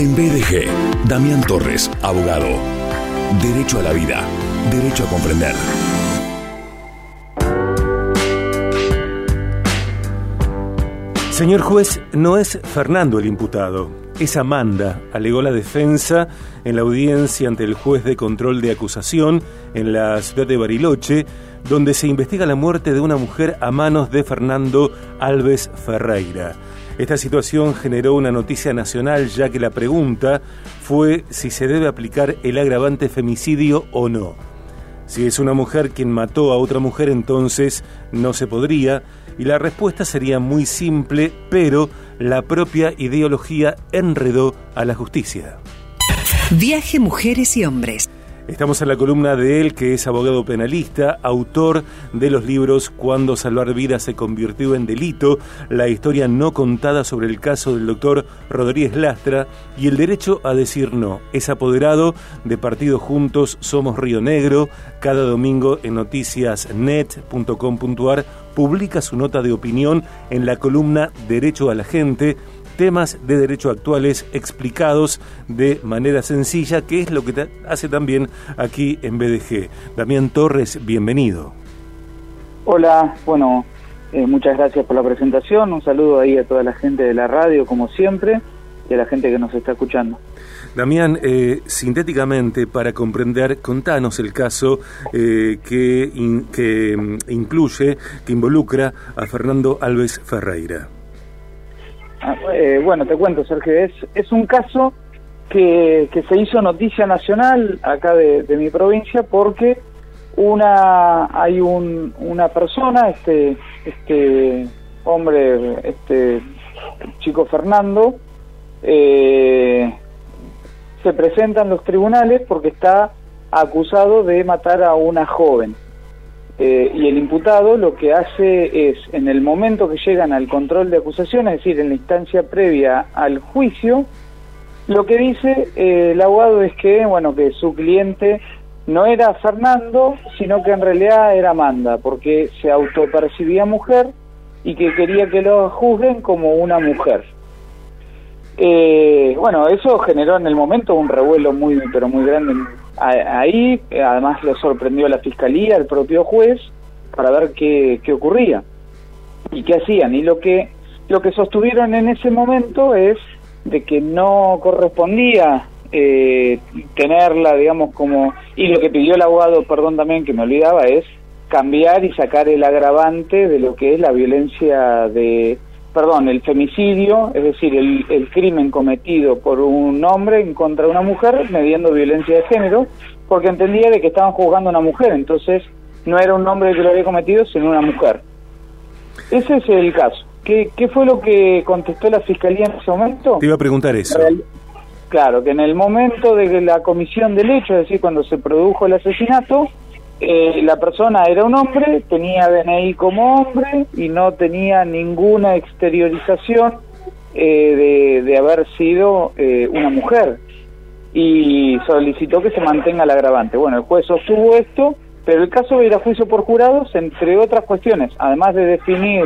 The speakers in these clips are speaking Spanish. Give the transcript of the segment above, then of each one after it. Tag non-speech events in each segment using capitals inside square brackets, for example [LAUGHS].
En BDG, Damián Torres, abogado. Derecho a la vida. Derecho a comprender. Señor juez, no es Fernando el imputado, es Amanda, alegó la defensa en la audiencia ante el juez de control de acusación en la ciudad de Bariloche, donde se investiga la muerte de una mujer a manos de Fernando Alves Ferreira. Esta situación generó una noticia nacional ya que la pregunta fue si se debe aplicar el agravante femicidio o no. Si es una mujer quien mató a otra mujer, entonces no se podría, y la respuesta sería muy simple, pero la propia ideología enredó a la justicia. Viaje Mujeres y Hombres. Estamos en la columna de él, que es abogado penalista, autor de los libros Cuando salvar vidas se convirtió en delito, la historia no contada sobre el caso del doctor Rodríguez Lastra y el derecho a decir no. Es apoderado de Partido Juntos Somos Río Negro. Cada domingo en noticiasnet.com.ar publica su nota de opinión en la columna Derecho a la Gente temas de derecho actuales explicados de manera sencilla, que es lo que hace también aquí en BDG. Damián Torres, bienvenido. Hola, bueno, eh, muchas gracias por la presentación, un saludo ahí a toda la gente de la radio, como siempre, y a la gente que nos está escuchando. Damián, eh, sintéticamente, para comprender, contanos el caso eh, que, que mm, incluye, que involucra a Fernando Alves Ferreira. Eh, bueno, te cuento, Sergio, es, es un caso que, que se hizo noticia nacional acá de, mi provincia porque una hay un, una persona, este, este hombre, este chico Fernando, eh, se presenta en los tribunales porque está acusado de matar a una joven. Eh, y el imputado lo que hace es, en el momento que llegan al control de acusación, es decir, en la instancia previa al juicio, lo que dice eh, el abogado es que, bueno, que su cliente no era Fernando, sino que en realidad era Amanda, porque se autopercibía mujer y que quería que lo juzguen como una mujer. Eh, bueno, eso generó en el momento un revuelo muy, pero muy grande ahí, además lo sorprendió la fiscalía, el propio juez, para ver qué, qué ocurría y qué hacían. Y lo que, lo que sostuvieron en ese momento es de que no correspondía eh, tenerla, digamos, como... Y lo que pidió el abogado, perdón también, que me olvidaba, es cambiar y sacar el agravante de lo que es la violencia de perdón, el femicidio, es decir, el, el, crimen cometido por un hombre en contra de una mujer mediendo violencia de género, porque entendía de que estaban juzgando a una mujer, entonces no era un hombre que lo había cometido, sino una mujer. Ese es el caso. ¿Qué, qué fue lo que contestó la fiscalía en ese momento? Te iba a preguntar eso. Claro, que en el momento de la comisión del hecho, es decir, cuando se produjo el asesinato, eh, la persona era un hombre, tenía DNI como hombre y no tenía ninguna exteriorización eh, de, haber sido eh, una mujer y solicitó que se mantenga el agravante. Bueno, el juez sostuvo esto, pero el caso va juicio por jurados, entre otras cuestiones, además de definir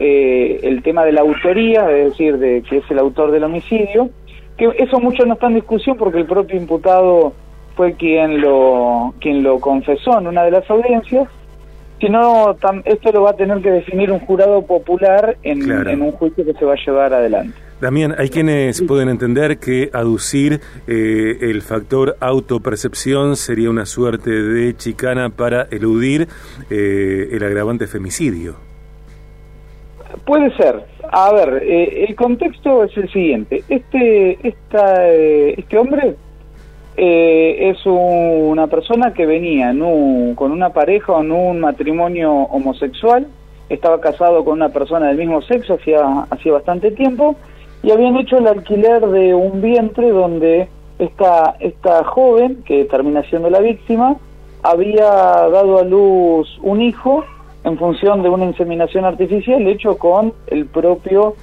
el tema de la autoría, es decir, de que es el autor del homicidio, que eso mucho no está en discusión porque el propio imputado fue quien lo, quien lo confesó en una de las audiencias, sino esto lo va a tener que definir un jurado popular en, en un juicio que se va a llevar adelante. Damián, hay quienes pueden entender que aducir eh, el factor autopercepción sería una suerte de chicana para eludir eh, el agravante femicidio. Puede ser. A ver, eh, el contexto es el siguiente. Este, esta, este hombre eh, es una persona que venía con una pareja o en un matrimonio homosexual, estaba casado con una persona del mismo sexo hacía, hacía bastante tiempo. Y habían hecho el alquiler de un vientre donde esta, esta joven, que termina siendo la víctima, había dado a luz un hijo en función de una inseminación artificial hecho con el propio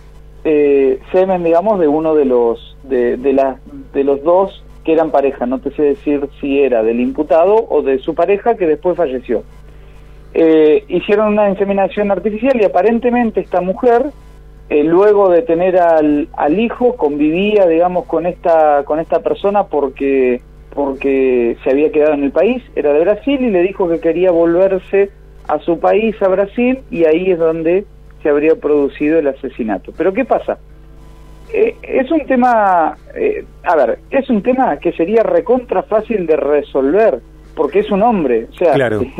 eh, semen, digamos, de uno de los de, de, la, de los dos que eran pareja, no te sé decir si era del imputado o de su pareja que después falleció. Eh, hicieron una inseminación artificial y aparentemente esta mujer eh, luego de tener al, al, hijo convivía digamos con esta con esta persona porque porque se había quedado en el país era de Brasil y le dijo que quería volverse a su país a Brasil y ahí es donde se habría producido el asesinato pero qué pasa eh, es un tema eh, a ver es un tema que sería recontra fácil de resolver porque es un hombre. O sea, claro. [LAUGHS]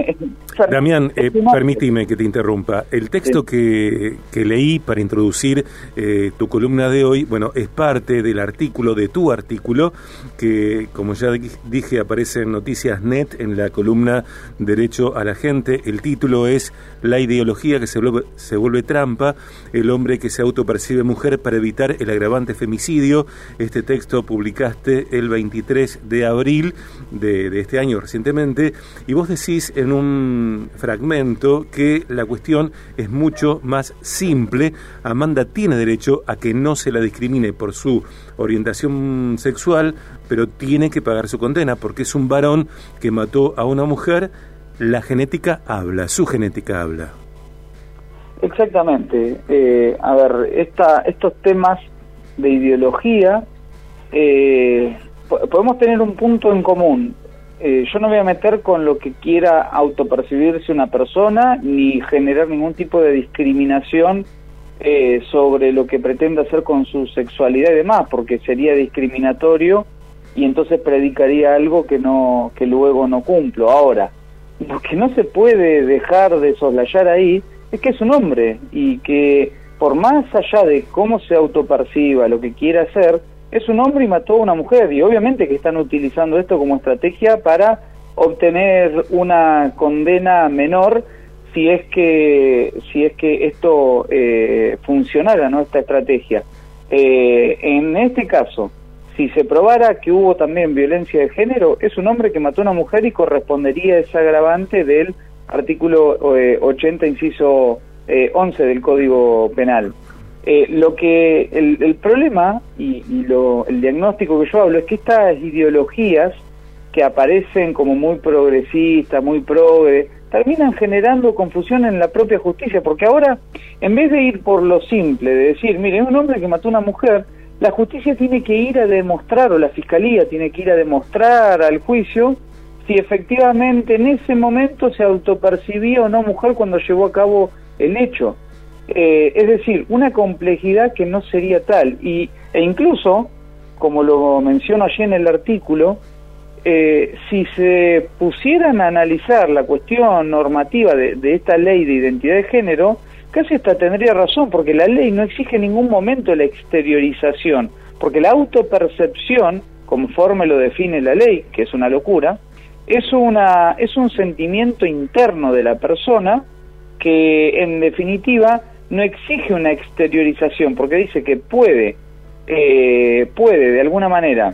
Damián, eh, permíteme que te interrumpa. El texto que, que, leí para introducir eh, tu columna de hoy, bueno, es parte del artículo, de tu artículo, que como ya dije aparece en Noticias Net en la columna Derecho a la Gente. El título es La ideología que se vuelve, se vuelve trampa, el hombre que se autopercibe mujer para evitar el agravante femicidio. Este texto publicaste el 23 de abril de, de este año, y vos decís en un fragmento que la cuestión es mucho más simple. Amanda tiene derecho a que no se la discrimine por su orientación sexual, pero tiene que pagar su condena porque es un varón que mató a una mujer. La genética habla, su genética habla. Exactamente. Eh, a ver, esta, estos temas de ideología, eh, podemos tener un punto en común. Eh, yo no voy a meter con lo que quiera autopercibirse una persona ni generar ningún tipo de discriminación eh, sobre lo que pretende hacer con su sexualidad y demás, porque sería discriminatorio y entonces predicaría algo que no que luego no cumplo. Ahora, lo que no se puede dejar de soslayar ahí es que es un hombre y que por más allá de cómo se autoperciba, lo que quiera hacer, es un hombre y mató a una mujer y obviamente que están utilizando esto como estrategia para obtener una condena menor si es que si es que esto eh, funcionara no esta estrategia. Eh, en este caso si se probara que hubo también violencia de género es un hombre que mató a una mujer y correspondería a ese agravante del artículo 80 eh, inciso 11 del código penal eh, lo que el, problema y, lo, el diagnóstico que yo hablo es que estas ideologías que aparecen como muy progresistas, muy progre, terminan generando confusión en la propia justicia, porque ahora, en vez de ir por lo simple, de decir, mire, un hombre que mató a una mujer, la justicia tiene que ir a demostrar, o la fiscalía tiene que ir a demostrar al juicio, si efectivamente en ese momento se autopercibía o no mujer cuando llevó a cabo el hecho. Eh, es decir, una complejidad que no sería tal. Y, e incluso, como lo menciono allí en el artículo, eh, si se pusieran a analizar la cuestión normativa de, esta ley de identidad de género, casi hasta tendría razón, porque la ley no exige en ningún momento la exteriorización, porque la autopercepción, conforme lo define la ley, que es una locura, es, una, es un sentimiento interno de la persona que en definitiva no exige una exteriorización, porque dice que puede, eh, puede de alguna manera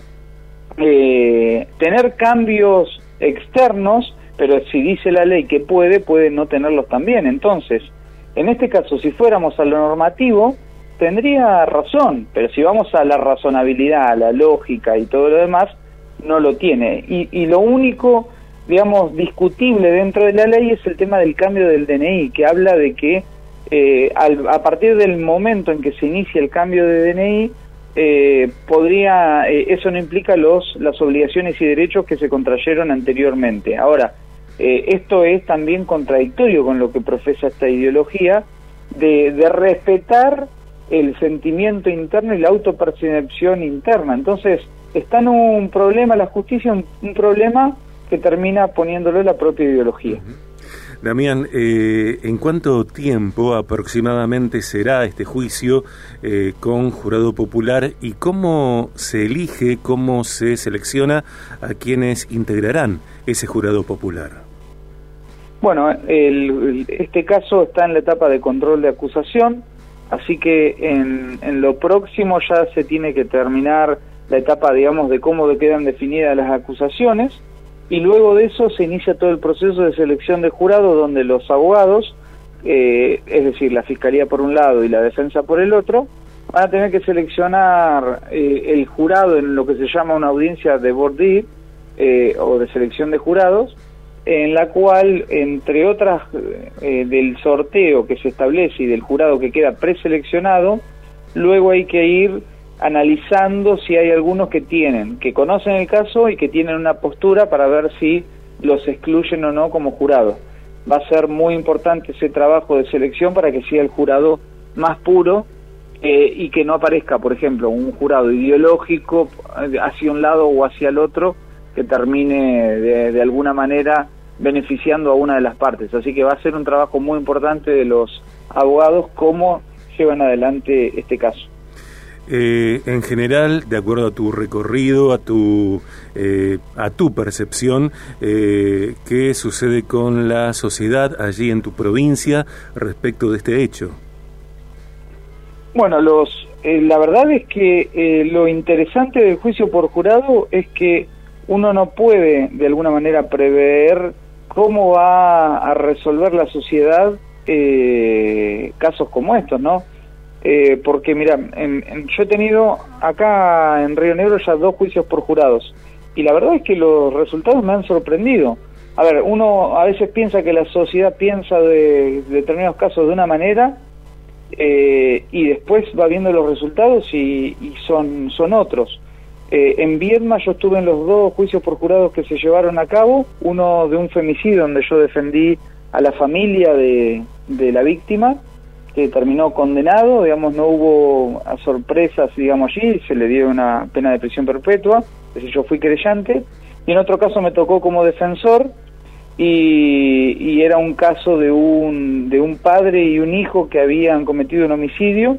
eh, tener cambios externos, pero si dice la ley que puede, puede no tenerlos también. Entonces, en este caso, si fuéramos a lo normativo, tendría razón, pero si vamos a la razonabilidad, a la lógica y todo lo demás, no lo tiene. Y, y lo único, digamos, discutible dentro de la ley es el tema del cambio del DNI, que habla de que eh, a partir del momento en que se inicia el cambio de DNI, eh, podría, eh, eso no implica los, las obligaciones y derechos que se contrayeron anteriormente. Ahora, esto es también contradictorio con lo que profesa esta ideología de, de respetar el sentimiento interno y la autopercepción interna. Entonces, está en un problema la justicia, un, problema que termina poniéndolo la propia ideología. Damián, eh, ¿en cuánto tiempo aproximadamente será este juicio eh, con jurado popular y cómo se elige, cómo se selecciona a quienes integrarán ese jurado popular? Bueno, este caso está en la etapa de control de acusación, así que en, en lo próximo ya se tiene que terminar la etapa, digamos, de cómo quedan definidas las acusaciones y luego de eso se inicia todo el proceso de selección de jurado donde los abogados, eh, es decir, la fiscalía por un lado y la defensa por el otro, van a tener que seleccionar eh, el jurado en lo que se llama una audiencia de bordí eh, o de selección de jurados en la cual, entre otras eh, del sorteo que se establece y del jurado que queda preseleccionado, luego hay que ir analizando si hay algunos que tienen, que conocen el caso y que tienen una postura para ver si los excluyen o no como jurado. Va a ser muy importante ese trabajo de selección para que sea el jurado más puro eh, y que no aparezca, por ejemplo, un jurado ideológico hacia un lado o hacia el otro que termine de alguna manera beneficiando a una de las partes. Así que va a ser un trabajo muy importante de los abogados cómo llevan adelante este caso. Eh, en general, de acuerdo a tu recorrido, a tu, eh, a tu percepción, eh, ¿qué sucede con la sociedad allí en tu provincia respecto de este hecho? Bueno, los, la verdad es que lo interesante del juicio por jurado es que uno no puede de alguna manera prever cómo va a resolver la sociedad eh, casos como estos, ¿no? Eh, porque mira, yo he tenido acá en Río Negro ya dos juicios por jurados y la verdad es que los resultados me han sorprendido. A ver, uno a veces piensa que la sociedad piensa de, determinados casos de una manera eh, y después va viendo los resultados y, y son, son otros. Eh, en Viedma yo estuve en los dos juicios por jurados que se llevaron a cabo, uno de un femicidio donde yo defendí a la familia de, la víctima, terminó condenado, digamos, no hubo sorpresas, digamos, allí, se le dio una pena de prisión perpetua, ese yo fui creyente, y en otro caso me tocó como defensor, y, y era un caso de un, de un padre y un hijo que habían cometido un homicidio,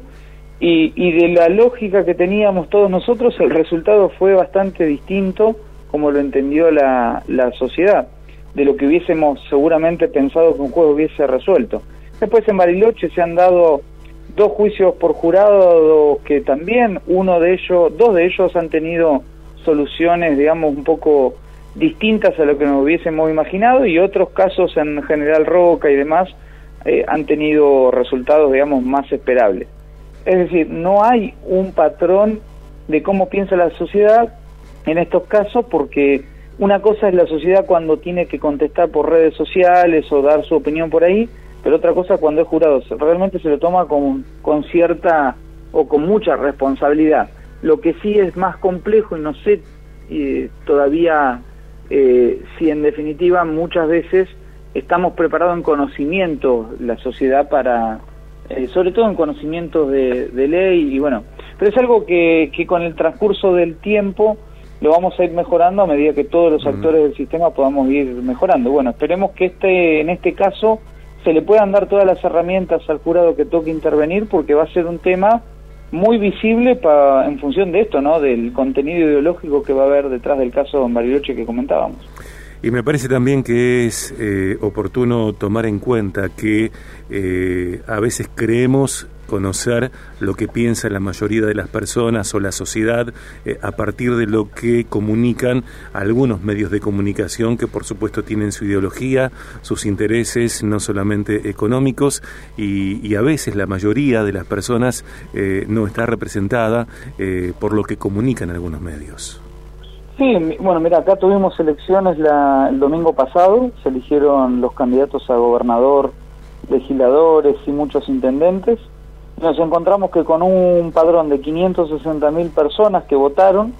y, de la lógica que teníamos todos nosotros, el resultado fue bastante distinto como lo entendió la, la sociedad, de lo que hubiésemos seguramente pensado que un juego hubiese resuelto. Después en Bariloche se han dado dos juicios por jurado que también uno de ellos, dos de ellos han tenido soluciones, digamos, un poco distintas a lo que nos hubiésemos imaginado y otros casos en General Roca y demás eh, han tenido resultados, digamos, más esperables. Es decir, no hay un patrón de cómo piensa la sociedad en estos casos porque una cosa es la sociedad cuando tiene que contestar por redes sociales o dar su opinión por ahí, pero otra cosa cuando es jurado. Realmente se lo toma con, con cierta o con mucha responsabilidad. Lo que sí es más complejo y no sé eh, todavía eh, si en definitiva muchas veces estamos preparados en conocimiento la sociedad para eh, sobre todo en conocimientos de, ley y bueno, pero es algo que, que con el transcurso del tiempo lo vamos a ir mejorando a medida que todos los actores del sistema podamos ir mejorando. Bueno, esperemos que este en este caso se le puedan dar todas las herramientas al jurado que toque intervenir porque va a ser un tema muy visible pa, en función de esto, ¿no? Del contenido ideológico que va a haber detrás del caso en Bariloche que comentábamos. Y me parece también que es eh, oportuno tomar en cuenta que eh, a veces creemos conocer lo que piensa la mayoría de las personas o la sociedad eh, a partir de lo que comunican algunos medios de comunicación que por supuesto tienen su ideología, sus intereses no solamente económicos y, y a veces la mayoría de las personas no está representada por lo que comunican algunos medios. Sí, bueno, mira, acá tuvimos elecciones el domingo pasado, se eligieron los candidatos a gobernador, legisladores y muchos intendentes. Nos encontramos que con un padrón de 560 mil personas que votaron,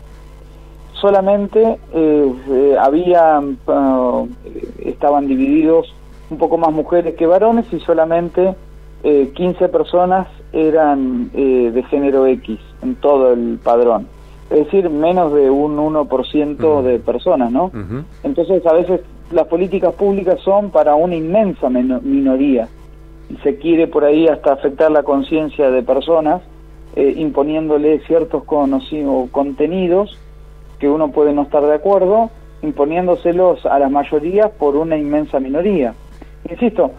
solamente eh, eh había, eh, estaban divididos un poco más mujeres que varones y solamente 15 eh, personas eran de género X en todo el padrón. Es decir, menos de un 1% de personas, ¿no? Entonces, a veces las políticas públicas son para una inmensa minoría se quiere por ahí hasta afectar la conciencia de personas eh, imponiéndole ciertos contenidos que uno puede no estar de acuerdo, imponiéndoselos a las mayorías por una inmensa minoría. Insisto,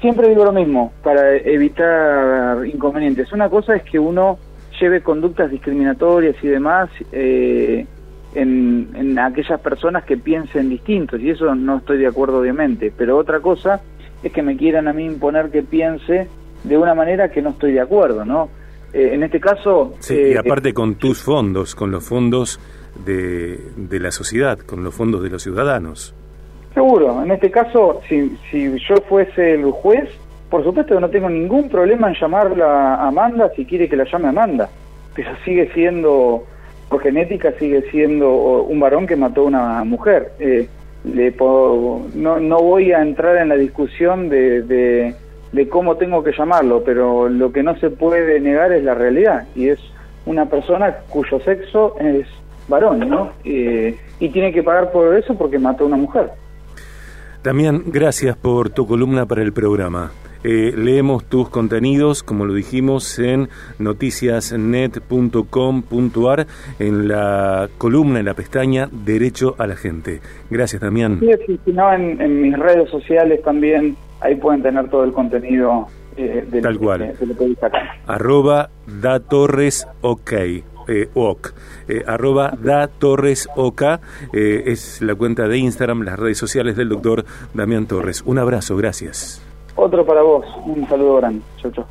siempre digo lo mismo para evitar inconvenientes. Una cosa es que uno lleve conductas discriminatorias y demás eh, en, aquellas personas que piensen distintos, y eso no estoy de acuerdo obviamente, pero otra cosa es que me quieran a mí imponer que piense de una manera que no estoy de acuerdo, ¿no? Eh, en este caso... Sí, y eh, aparte con tus fondos, con los fondos de, de la sociedad, con los fondos de los ciudadanos. Seguro, en este caso, si, si yo fuese el juez, por supuesto que no tengo ningún problema en llamarla a Amanda si quiere que la llame Amanda, pero sigue siendo, por genética, sigue siendo un varón que mató a una mujer. Eh, le no, no voy a entrar en la discusión de, de, cómo tengo que llamarlo, pero lo que no se puede negar es la realidad, y es una persona cuyo sexo es varón, ¿no? Eh, y tiene que pagar por eso porque mató a una mujer. También gracias por tu columna para el programa. Eh, leemos tus contenidos, como lo dijimos, en noticiasnet.com.ar, en la columna, en la pestaña Derecho a la Gente. Gracias, Damián. Sí, si no, en, mis redes sociales también, ahí pueden tener todo el contenido eh, Tal cual. Arroba da Torres OK. Eh, OK. Eh, arroba da Torres OK eh, es la cuenta de Instagram, las redes sociales del doctor Damián Torres. Un abrazo, gracias. Otro para vos, un saludo grande. Chau, chau.